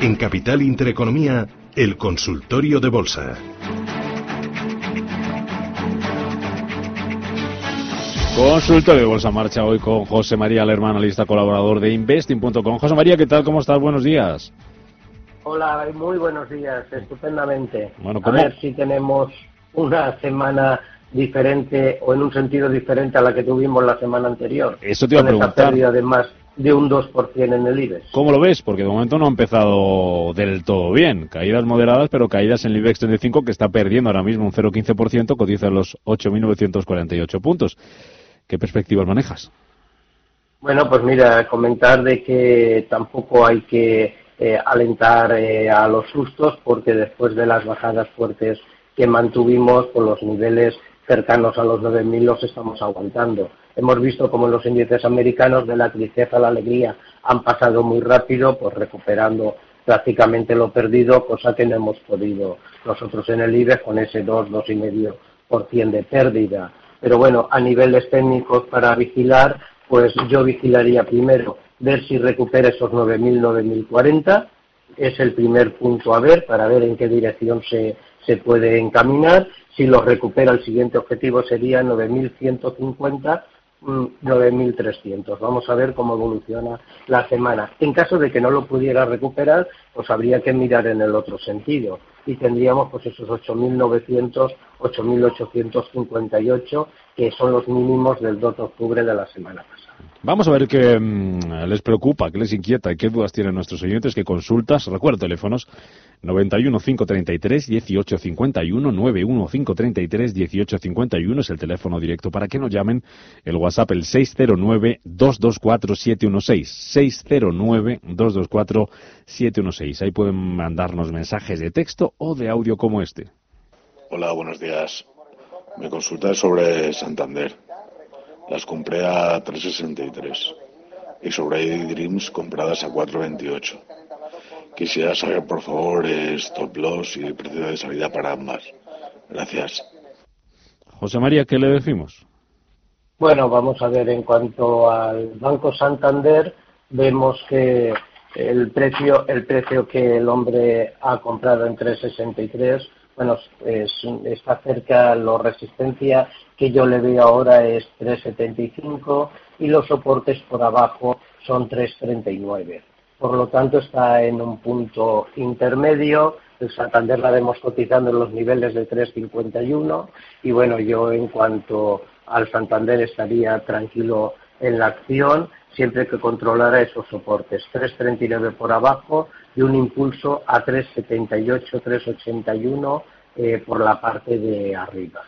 En Capital Intereconomía, el consultorio de bolsa. Consultorio de Bolsa Marcha hoy con José María Lerman, analista colaborador de Investing.com. José María, ¿qué tal? ¿Cómo estás? Buenos días. Hola, muy buenos días, estupendamente. Bueno, a ver si tenemos una semana diferente o en un sentido diferente a la que tuvimos la semana anterior. Eso te iba a con esa preguntar. pérdida de más de un 2% en el IBEX. ¿Cómo lo ves? Porque de momento no ha empezado del todo bien. Caídas moderadas, pero caídas en el IBEX 35 que está perdiendo ahora mismo un 0,15%, cotiza los 8.948 puntos. ¿Qué perspectivas manejas? Bueno, pues mira, comentar de que tampoco hay que eh, alentar eh, a los sustos porque después de las bajadas fuertes que mantuvimos con los niveles cercanos a los 9.000 los estamos aguantando. Hemos visto como los índices americanos de la tristeza a la alegría han pasado muy rápido, pues recuperando prácticamente lo perdido, cosa que no hemos podido nosotros en el IBEX con ese 2, 2,5% de pérdida. Pero bueno, a niveles técnicos para vigilar, pues yo vigilaría primero ver si recupera esos 9.000, 9.040, es el primer punto a ver para ver en qué dirección se, se puede encaminar. Si lo recupera, el siguiente objetivo sería 9.150, mm, 9.300. Vamos a ver cómo evoluciona la semana. En caso de que no lo pudiera recuperar, pues habría que mirar en el otro sentido y tendríamos pues esos 8.900, 8.858 que son los mínimos del 2 de octubre de la semana pasada. Vamos a ver qué mm, les preocupa, qué les inquieta qué dudas tienen nuestros oyentes, qué consultas. Recuerdo teléfonos 91 533 1851, 91 533 1851 es el teléfono directo para que nos llamen. El WhatsApp el 609 224 716, 609 224 716. Ahí pueden mandarnos mensajes de texto o de audio como este. Hola, buenos días. Me consulta sobre Santander. Las compré a 3.63 y sobre ID Dreams compradas a 4.28. Quisiera saber, por favor, stop loss y precio de salida para ambas. Gracias. José María, ¿qué le decimos? Bueno, vamos a ver, en cuanto al Banco Santander, vemos que el precio, el precio que el hombre ha comprado en 363, bueno, es, está cerca, la resistencia que yo le veo ahora es 375 y los soportes por abajo son 339. Por lo tanto, está en un punto intermedio. El Santander la vemos cotizando en los niveles de 351 y bueno, yo en cuanto al Santander estaría tranquilo en la acción siempre que controlara esos soportes. 3.39 por abajo y un impulso a 3.78, 3.81 eh, por la parte de arriba.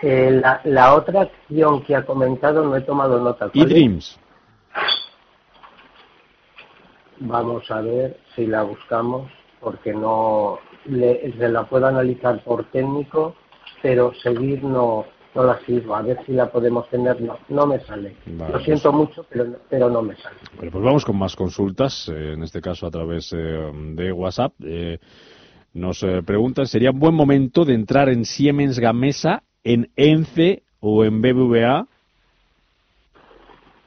Eh, la, la otra acción que ha comentado no he tomado nota. ¿Cuál es? eDreams. Vamos a ver si la buscamos, porque no le- se la puedo analizar por técnico, pero seguir no, no la sirvo. A ver si la podemos tener. No, no me sale. Vale, Lo siento mucho, pero, pero no me sale. Bueno, pues vamos con más consultas, eh, en este caso a través eh, de WhatsApp. Eh, nos eh, preguntan, ¿sería un buen momento de entrar en Siemens Gamesa, en ENCE o en BBVA?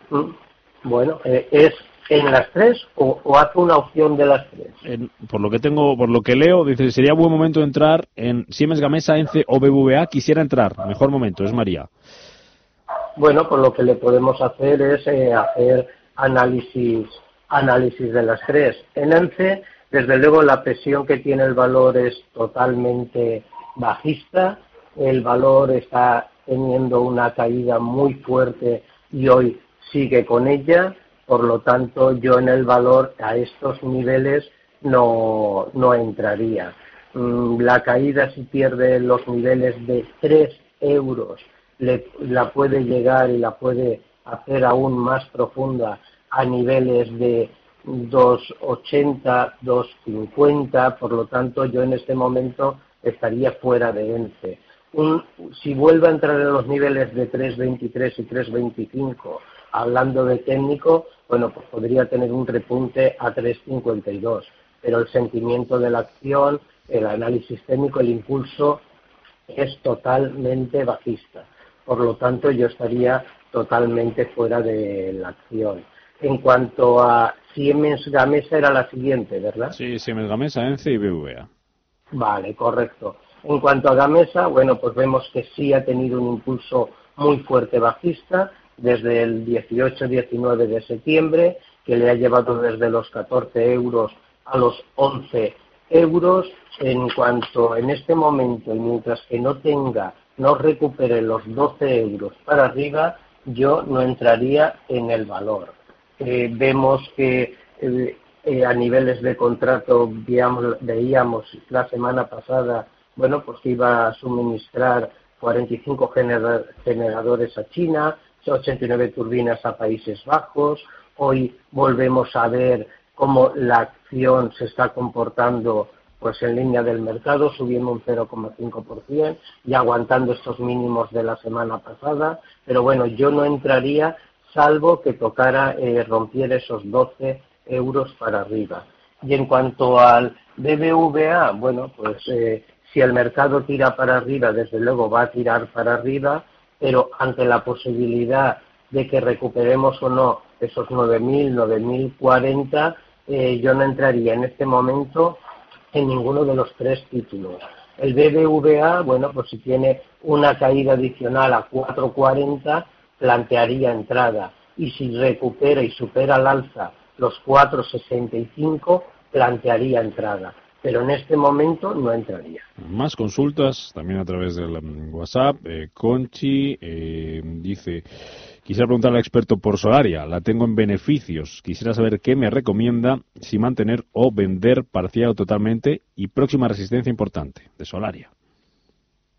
Mm. Bueno, eh, ¿es en las tres o, o hace una opción de las tres? En- por lo que tengo, por lo que leo, dice, ¿sería buen momento de entrar en Siemens Gamesa, ENCE o BBVA? Quisiera entrar, mejor momento, es María. Bueno, pues lo que le podemos hacer es eh, hacer análisis, análisis de las tres. En ENCE, desde luego, la presión que tiene el valor es totalmente bajista. El valor está teniendo una caída muy fuerte y hoy sigue con ella. Por lo tanto, yo en el valor a estos niveles no, no entraría. mm, la caída si pierde los niveles de 3 euros la puede llegar y la puede hacer aún más profunda a niveles de 2,80, 2,50, por lo tanto yo en este momento estaría fuera de ENCE. si vuelve a entrar en los niveles de 3,23 y 3,25, hablando de técnico, bueno, pues podría tener un repunte a 3,52, pero el sentimiento de la acción, el análisis técnico, el impulso es totalmente bajista. Por lo tanto, yo estaría totalmente fuera de la acción. En cuanto a Siemens Gamesa era la siguiente, ¿verdad? Sí, Siemens Gamesa, ENCE y BVA. Vale, correcto. En cuanto a Gamesa, bueno, pues vemos que sí ha tenido un impulso muy fuerte bajista desde el 18-19 de septiembre, que le ha llevado desde los 14 euros a los 11 euros. En cuanto en este momento, mientras que no tenga, no recupere los 12 euros para arriba, yo no entraría en el valor. Eh, vemos que eh, eh, a niveles de contrato veíamos la semana pasada, bueno, pues iba a suministrar 45 generadores a China, 89 turbinas a Países Bajos. Hoy volvemos a ver cómo la acción se está comportando pues en línea del mercado, subiendo un 0,5% y aguantando estos mínimos de la semana pasada. Pero bueno, yo no entraría salvo que tocara eh, rompiera esos 12 euros para arriba. Y en cuanto al BBVA, bueno, pues eh, si el mercado tira para arriba, desde luego va a tirar para arriba, pero ante la posibilidad de que recuperemos o no esos 9.000, 9.040, eh, yo no entraría en este momento en ninguno de los tres títulos. El BBVA, bueno, pues si tiene una caída adicional a 4.40, plantearía entrada. Y si recupera y supera al alza los 4.65, plantearía entrada. Pero en este momento no entraría. Más consultas, también a través del um, WhatsApp. Eh, Conchi eh, dice, quisiera preguntar al experto por Solaria, la tengo en beneficios. Quisiera saber qué me recomienda si mantener o vender parcial o totalmente y próxima resistencia importante de Solaria.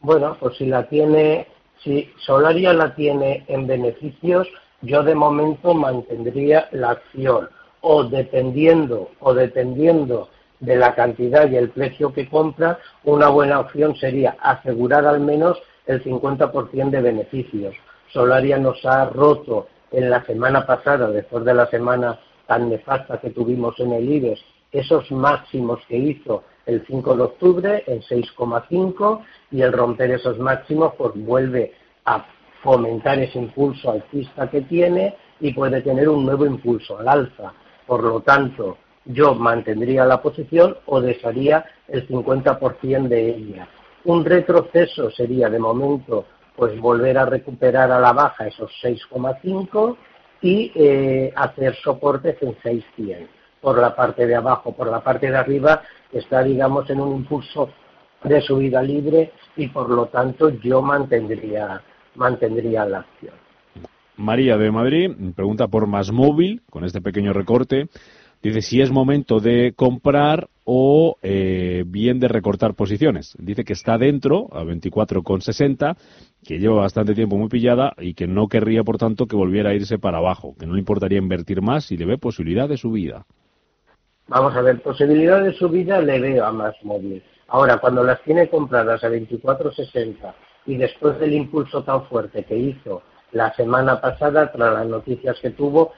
Bueno, pues si la tiene si Solaria la tiene en beneficios, yo de momento mantendría la acción o dependiendo o dependiendo de la cantidad y el precio que compra, una buena opción sería asegurar al menos el 50% de beneficios. Solaria nos ha roto en la semana pasada, después de la semana tan nefasta que tuvimos en el IBEX, esos máximos que hizo el 5 de octubre en 6,5 y el romper esos máximos pues vuelve a fomentar ese impulso alcista que tiene y puede tener un nuevo impulso al alza. Por lo tanto, yo mantendría la posición o desharía el 50% de ella. Un retroceso sería de momento pues volver a recuperar a la baja esos 6,5 y eh, hacer soportes en 600 por la parte de abajo, por la parte de arriba está digamos en un impulso de subida libre y por lo tanto yo mantendría mantendría la acción. María de Madrid pregunta por más móvil con este pequeño recorte. Dice si es momento de comprar o eh, bien de recortar posiciones. Dice que está dentro a 24,60, que lleva bastante tiempo muy pillada y que no querría, por tanto, que volviera a irse para abajo, que no le importaría invertir más si le ve posibilidad de subida. Vamos a ver, posibilidad de subida le veo a más móvil. Ahora, cuando las tiene compradas a 24,60 y después del impulso tan fuerte que hizo la semana pasada, tras las noticias que tuvo,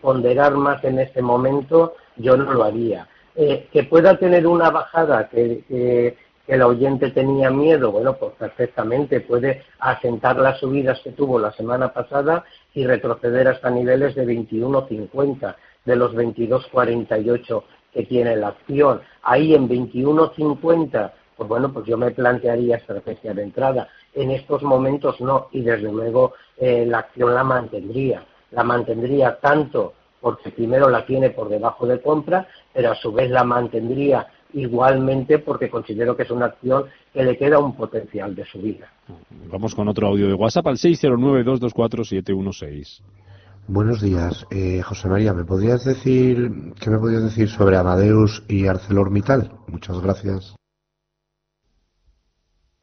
ponderar más en este momento yo no lo haría. Eh, que pueda tener una bajada que, que, el oyente tenía miedo, bueno, pues perfectamente puede asentar las subidas que tuvo la semana pasada y retroceder hasta niveles de 21.50 de los 22.48 que tiene la acción. Ahí en 21.50, pues bueno, pues yo me plantearía estrategia de entrada. En estos momentos no, y desde luego eh, la acción la mantendría. La mantendría tanto porque primero la tiene por debajo de compra, pero a su vez la mantendría igualmente porque considero que es una acción que le queda un potencial de subida. Vamos con otro audio de WhatsApp al 609-224-716. Buenos días, eh, José María. ¿Me podrías decir qué me podrías decir sobre Amadeus y ArcelorMittal? Muchas gracias.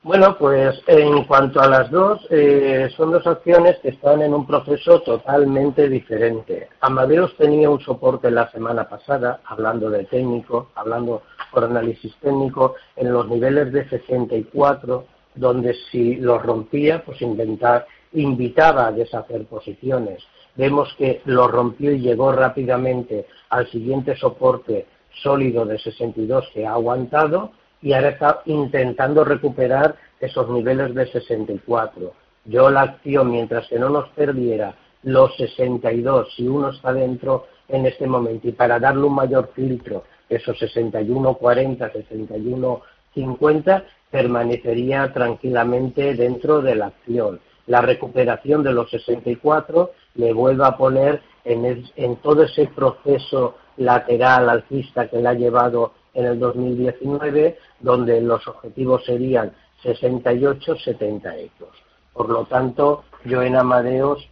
Bueno, pues en cuanto a las dos, eh, son dos acciones que están en un proceso totalmente diferente. Amadeus tenía un soporte la semana pasada, hablando de técnico, hablando por análisis técnico, en los niveles de 64, donde si los rompía, pues inventar, invitaba a deshacer posiciones. Vemos que lo rompió y llegó rápidamente al siguiente soporte sólido de 62 que ha aguantado y ahora está intentando recuperar esos niveles de 64. Yo la acción, mientras que no nos perdiera los 62, si uno está dentro en este momento, y para darle un mayor filtro, esos 61, 40, 61, 50, permanecería tranquilamente dentro de la acción. La recuperación de los 64 le vuelve a poner en, en todo ese proceso lateral alcista que le ha llevado en el 2019, donde los objetivos serían 68, 70 euros. Por lo tanto, yo en Amadeos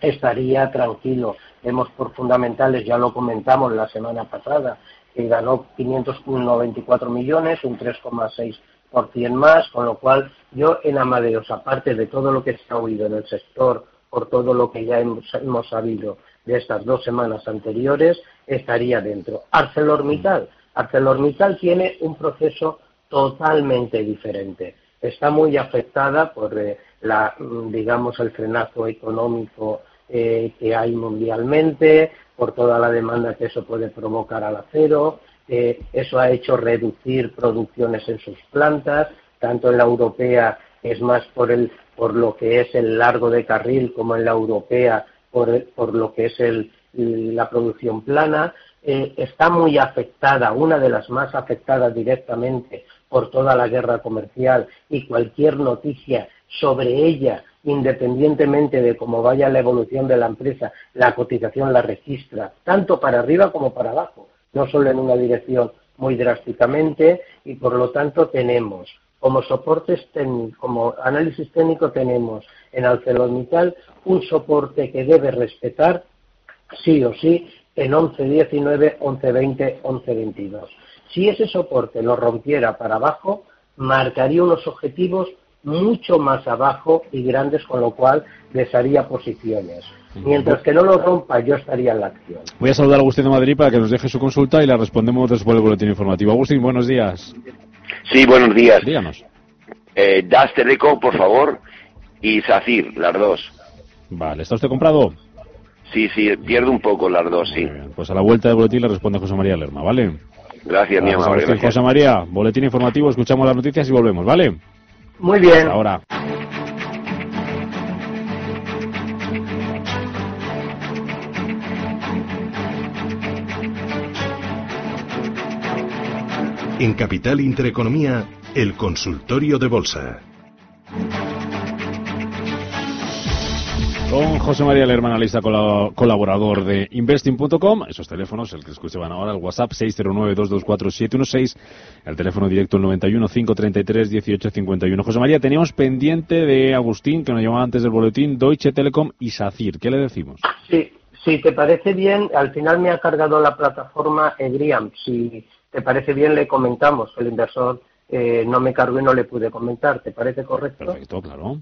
estaría tranquilo. Vemos por fundamentales, ya lo comentamos la semana pasada, que ganó 594 millones, un 3,6% más, con lo cual yo en Amadeos, aparte de todo lo que se ha oído en el sector, por todo lo que ya hemos, hemos sabido de estas dos semanas anteriores, estaría dentro. ArcelorMittal, ArcelorMittal tiene un proceso totalmente diferente. Está muy afectada por eh, la, digamos, el frenazo económico eh, que hay mundialmente, por toda la demanda que eso puede provocar al acero. Eso ha hecho reducir producciones en sus plantas, tanto en la europea es más por, el, por lo que es el largo de carril como en la europea por, por lo que es el, la producción plana. Eh, está muy afectada, una de las más afectadas directamente por toda la guerra comercial y cualquier noticia sobre ella, independientemente de cómo vaya la evolución de la empresa, la cotización la registra, tanto para arriba como para abajo, no solo en una dirección muy drásticamente y por lo tanto tenemos como soportes como análisis técnico tenemos en ArcelorMittal un soporte que debe respetar sí o sí en 11.19, 11.20, 11.22. Si ese soporte lo rompiera para abajo, marcaría unos objetivos mucho más abajo y grandes, con lo cual desharía posiciones. Mientras que no lo rompa, yo estaría en la acción. Voy a saludar a Agustín de Madrid para que nos deje su consulta y la respondemos después del boletín informativo. Agustín, buenos días. Sí, buenos días. Díganos. Eh, das Teleco, por favor, y SACIR, las dos. Vale, ¿está usted comprado? Sí, sí, pierdo un poco las dos, sí. Pues a la vuelta del boletín le responde José María Lerma, ¿vale? Gracias, mi gracias. José María, boletín informativo, escuchamos las noticias y volvemos, ¿vale? Muy bien. Hasta ahora. En Capital Intereconomía, el consultorio de bolsa. Con José María Lerma, analista cola- colaborador de Investing.com. Esos teléfonos, el que escuchaban ahora, el WhatsApp 609-224-716, el teléfono directo el 91-533-1851. José María, teníamos pendiente de Agustín, que nos llamaba antes del boletín, Deutsche Telekom y SACIR. ¿Qué le decimos? Sí, si te parece bien, al final me ha cargado la plataforma Egriam. Si te parece bien, le comentamos. El inversor eh, no me cargó y no le pude comentar. ¿Te parece correcto? Perfecto, claro.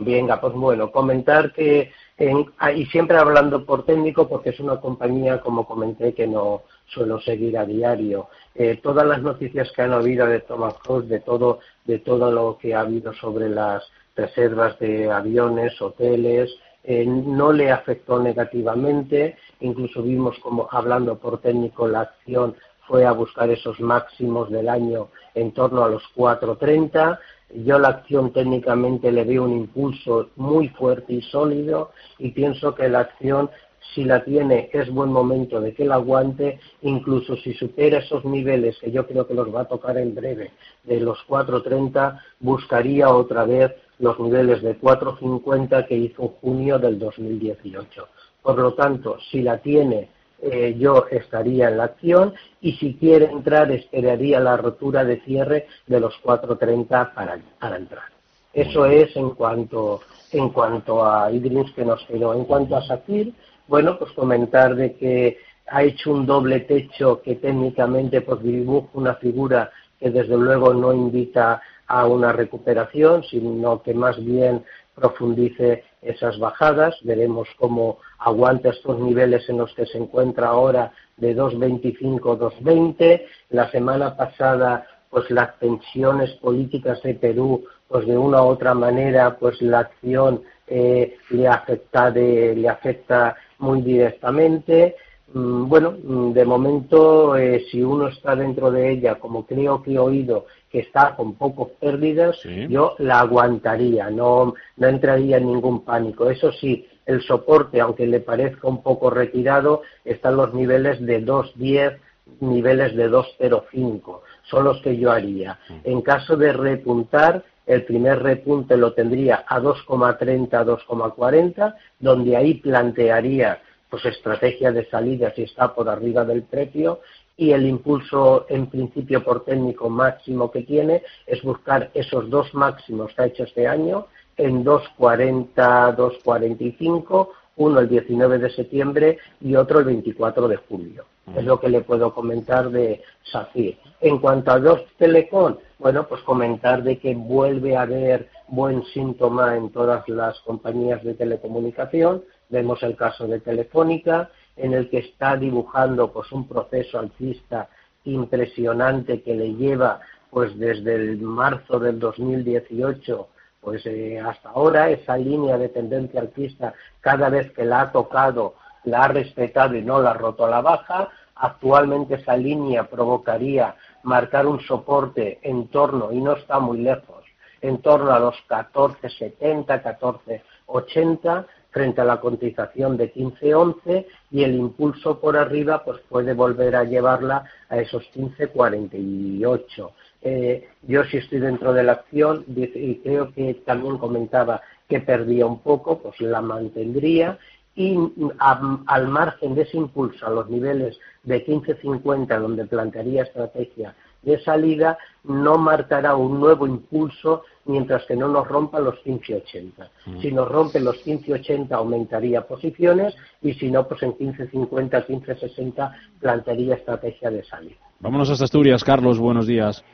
Venga, pues bueno, comentar que, en- ah, y siempre hablando por técnico, porque es una compañía, como comenté, que no suelo seguir a diario. Eh, todas las noticias que han habido de Thomas Cook, de todo, de todo lo que ha habido sobre las reservas de aviones, hoteles, eh, no le afectó negativamente, incluso vimos como hablando por técnico la acción fue a buscar esos máximos del año en torno a los 4.30. Yo la acción técnicamente le veo un impulso muy fuerte y sólido y pienso que la acción si la tiene es buen momento de que la aguante, incluso si supera esos niveles que yo creo que los va a tocar en breve de los 4.30, buscaría otra vez los niveles de 4.50 que hizo junio del 2018. Por lo tanto, si la tiene eh, yo estaría en la acción y si quiere entrar esperaría la rotura de cierre de los 4.30 para, para entrar. Eso es en cuanto, en cuanto a Idris que nos quedó. En cuanto a Safir, bueno, pues comentar de que ha hecho un doble techo que técnicamente pues dibuja una figura que desde luego no invita a una recuperación, sino que más bien profundice esas bajadas. Veremos cómo aguanta estos niveles en los que se encuentra ahora de 2.25, 2.20. La semana pasada, pues las tensiones políticas de Perú, pues de una u otra manera, pues la acción eh, le afecta de, le afecta muy directamente. Mm, bueno, mm, de momento, eh, si uno está dentro de ella, como creo que he oído, que está con pocos pérdidas, yo la aguantaría, no, no entraría en ningún pánico. Eso sí, el soporte, aunque le parezca un poco retirado, están los niveles de 2.10, niveles de 2.05, son los que yo haría. Mm. En caso de repuntar, el primer repunte lo tendría a 2,30, 2,40, donde ahí plantearía pues estrategia de salida si está por arriba del precio y el impulso en principio por técnico máximo que tiene es buscar esos dos máximos que ha hecho este año en 2.40, 2.45, uno el 19 de septiembre y otro el 24 de julio. Es lo que le puedo comentar de SACIR. En cuanto a dos Telecom, bueno, pues comentar de que vuelve a haber buen síntoma en todas las compañías de telecomunicación. Vemos el caso de Telefónica, en el que está dibujando pues un proceso alcista impresionante que le lleva pues desde el marzo del 2018 pues eh, hasta ahora esa línea de tendencia alcista cada vez que la ha tocado la ha respetado y no la ha roto a la baja actualmente esa línea provocaría marcar un soporte en torno y no está muy lejos en torno a los 14.70 14.80 frente a la cotización de 15.11 y el impulso por arriba pues puede volver a llevarla a esos 15.48. Eh, yo si estoy dentro de la acción y creo que también comentaba que perdía un poco, pues la mantendría y al margen de ese impulso a los niveles de 15.50 donde plantearía estrategia de salida no marcará un nuevo impulso mientras que no nos rompa los 15.80. Mm. Si nos rompe los 15.80 aumentaría posiciones y si no, pues en 15.50, 15.60 plantearía estrategia de salida. Vámonos hasta Asturias. Carlos, buenos días.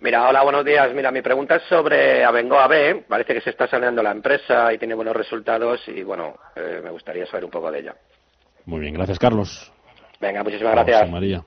Mira, hola, buenos días. Mira, mi pregunta es sobre Abengoa AB. Parece que se está saneando la empresa y tiene buenos resultados y, bueno, eh, me gustaría saber un poco de ella. Muy bien, gracias, Carlos. Venga, muchísimas gracias. María.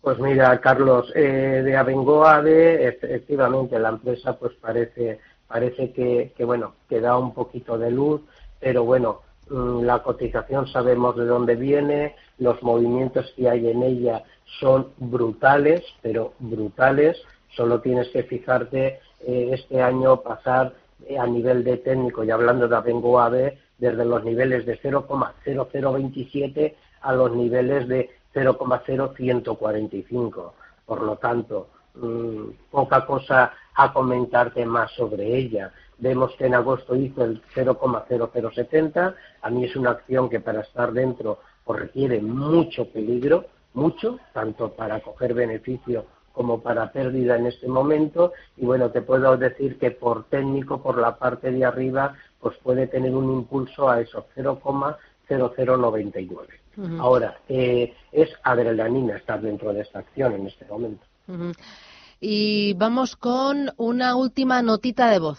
Pues mira, Carlos, eh, de Abengoa de, efectivamente, la empresa pues parece, parece que, bueno, que da un poquito de luz, pero bueno, mm, la cotización sabemos de dónde viene, los movimientos que hay en ella son brutales, pero brutales, solo tienes que fijarte eh, este año pasar eh, a nivel de técnico y hablando de Abengoa desde los niveles de 0,0027 a los niveles de 0,0145. Por lo tanto, mm, poca cosa a comentarte más sobre ella. Vemos que en agosto hizo el 0,0070. A mí es una acción que para estar dentro pues, requiere mucho peligro, mucho, tanto para coger beneficio como para pérdida en este momento. Y bueno, te puedo decir que por técnico, por la parte de arriba, pues puede tener un impulso a esos 0,0099. Ahora, eh, es adrenalina estar dentro de esta acción en este momento. Y vamos con una última notita de voz.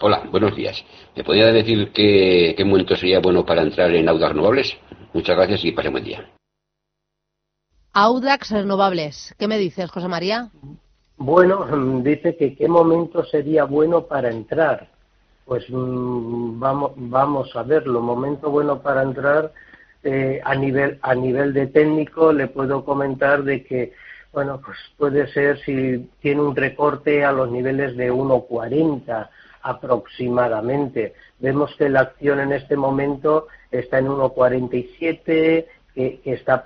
Hola, buenos días. ¿Me podría decir qué, momento sería bueno para entrar en Audax Renovables? Muchas gracias y pase buen día. Audax Renovables. ¿Qué me dices, José María? Bueno, dice que qué momento sería bueno para entrar. Pues mm, vamos, vamos a verlo. Momento bueno para entrar eh, a nivel a nivel de técnico le puedo comentar de que bueno pues puede ser si tiene un recorte a los niveles de 1.40 aproximadamente. Vemos que la acción en este momento está en 1.47 que, que está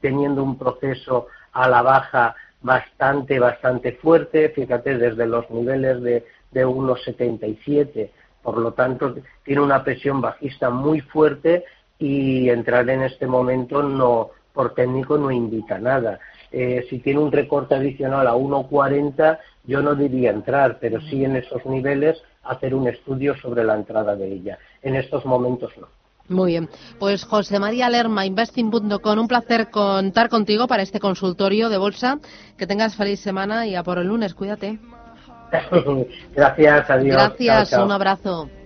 teniendo un proceso a la baja bastante bastante fuerte fíjate desde los niveles de, de 1.77 por lo tanto tiene una presión bajista muy fuerte y entrar en este momento no por técnico no indica nada. Eh, si tiene un recorte adicional a 1,40, yo no diría entrar, pero sí en esos niveles hacer un estudio sobre la entrada de ella. En estos momentos no. Muy bien. Pues José María Lerma, investing.com, un placer contar contigo para este consultorio de bolsa. Que tengas feliz semana y a por el lunes. Cuídate. Gracias, adiós. Gracias, Chao, chao. un abrazo.